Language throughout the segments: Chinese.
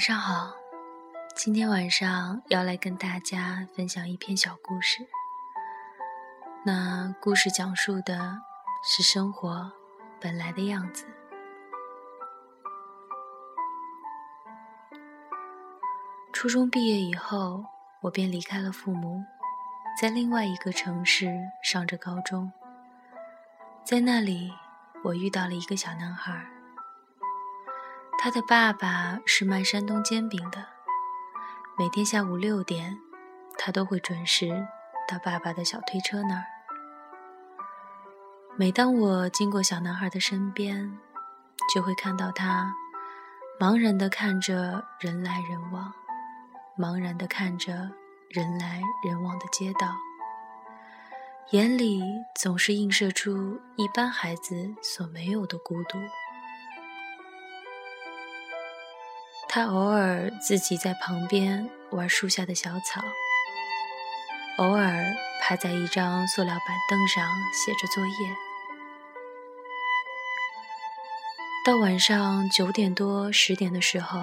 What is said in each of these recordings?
晚上好，今天晚上要来跟大家分享一篇小故事。那故事讲述的是生活本来的样子。初中毕业以后，我便离开了父母，在另外一个城市上着高中。在那里，我遇到了一个小男孩。他的爸爸是卖山东煎饼的，每天下午六点，他都会准时到爸爸的小推车那儿。每当我经过小男孩的身边，就会看到他茫然地看着人来人往，茫然地看着人来人往的街道，眼里总是映射出一般孩子所没有的孤独。他偶尔自己在旁边玩树下的小草，偶尔趴在一张塑料板凳上写着作业。到晚上九点多十点的时候，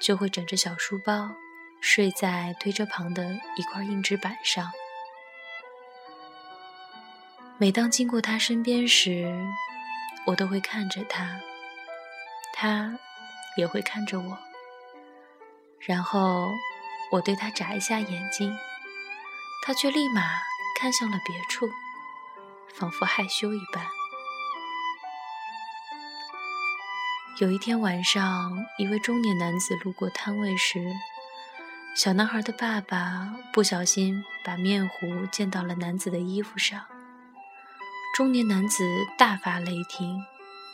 就会枕着小书包睡在推车旁的一块硬纸板上。每当经过他身边时，我都会看着他，他。也会看着我，然后我对他眨一下眼睛，他却立马看向了别处，仿佛害羞一般。有一天晚上，一位中年男子路过摊位时，小男孩的爸爸不小心把面糊溅到了男子的衣服上。中年男子大发雷霆，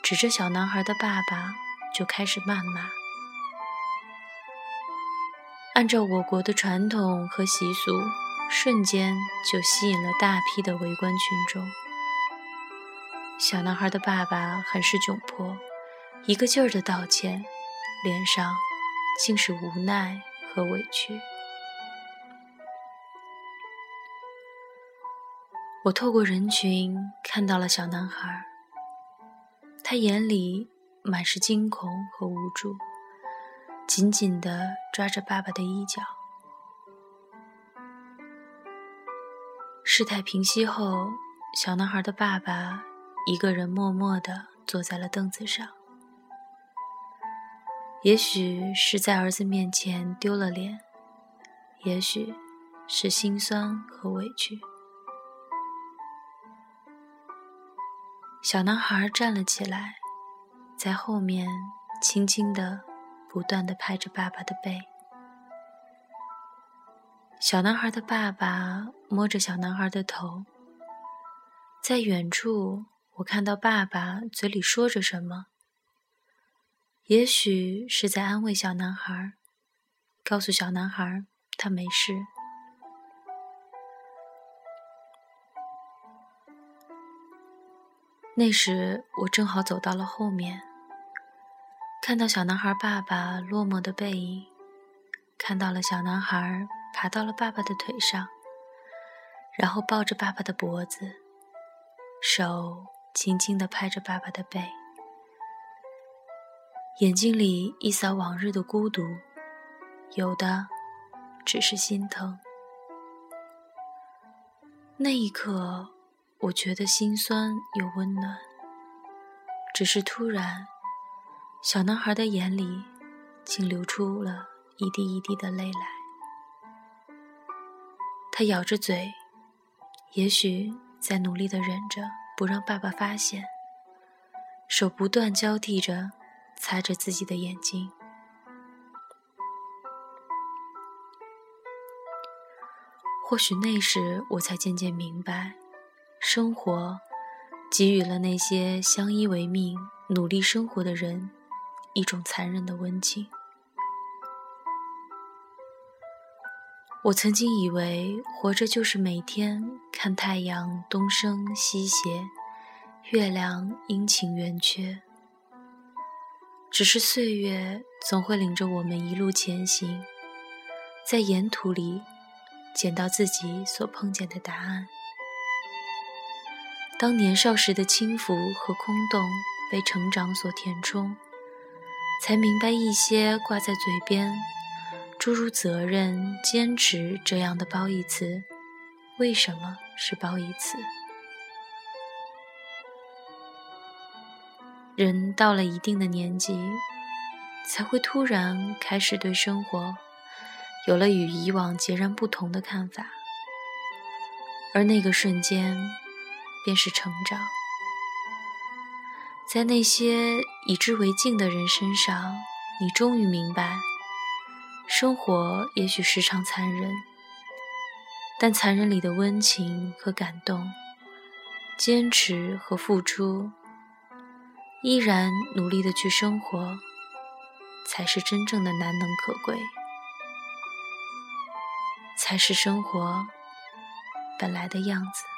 指着小男孩的爸爸。就开始谩骂。按照我国的传统和习俗，瞬间就吸引了大批的围观群众。小男孩的爸爸很是窘迫，一个劲儿的道歉，脸上尽是无奈和委屈。我透过人群看到了小男孩，他眼里。满是惊恐和无助，紧紧地抓着爸爸的衣角。事态平息后，小男孩的爸爸一个人默默地坐在了凳子上。也许是在儿子面前丢了脸，也许是心酸和委屈。小男孩站了起来。在后面，轻轻地、不断地拍着爸爸的背。小男孩的爸爸摸着小男孩的头。在远处，我看到爸爸嘴里说着什么，也许是在安慰小男孩，告诉小男孩他没事。那时，我正好走到了后面。看到小男孩爸爸落寞的背影，看到了小男孩爬到了爸爸的腿上，然后抱着爸爸的脖子，手轻轻地拍着爸爸的背，眼睛里一扫往日的孤独，有的只是心疼。那一刻，我觉得心酸又温暖，只是突然。小男孩的眼里，竟流出了一滴一滴的泪来。他咬着嘴，也许在努力的忍着，不让爸爸发现，手不断交替着擦着自己的眼睛。或许那时，我才渐渐明白，生活给予了那些相依为命、努力生活的人。一种残忍的温情。我曾经以为活着就是每天看太阳东升西斜，月亮阴晴圆缺。只是岁月总会领着我们一路前行，在沿途里捡到自己所碰见的答案。当年少时的轻浮和空洞被成长所填充。才明白一些挂在嘴边，诸如责任、坚持这样的褒义词，为什么是褒义词？人到了一定的年纪，才会突然开始对生活有了与以往截然不同的看法，而那个瞬间，便是成长。在那些以之为镜的人身上，你终于明白，生活也许时常残忍，但残忍里的温情和感动，坚持和付出，依然努力的去生活，才是真正的难能可贵，才是生活本来的样子。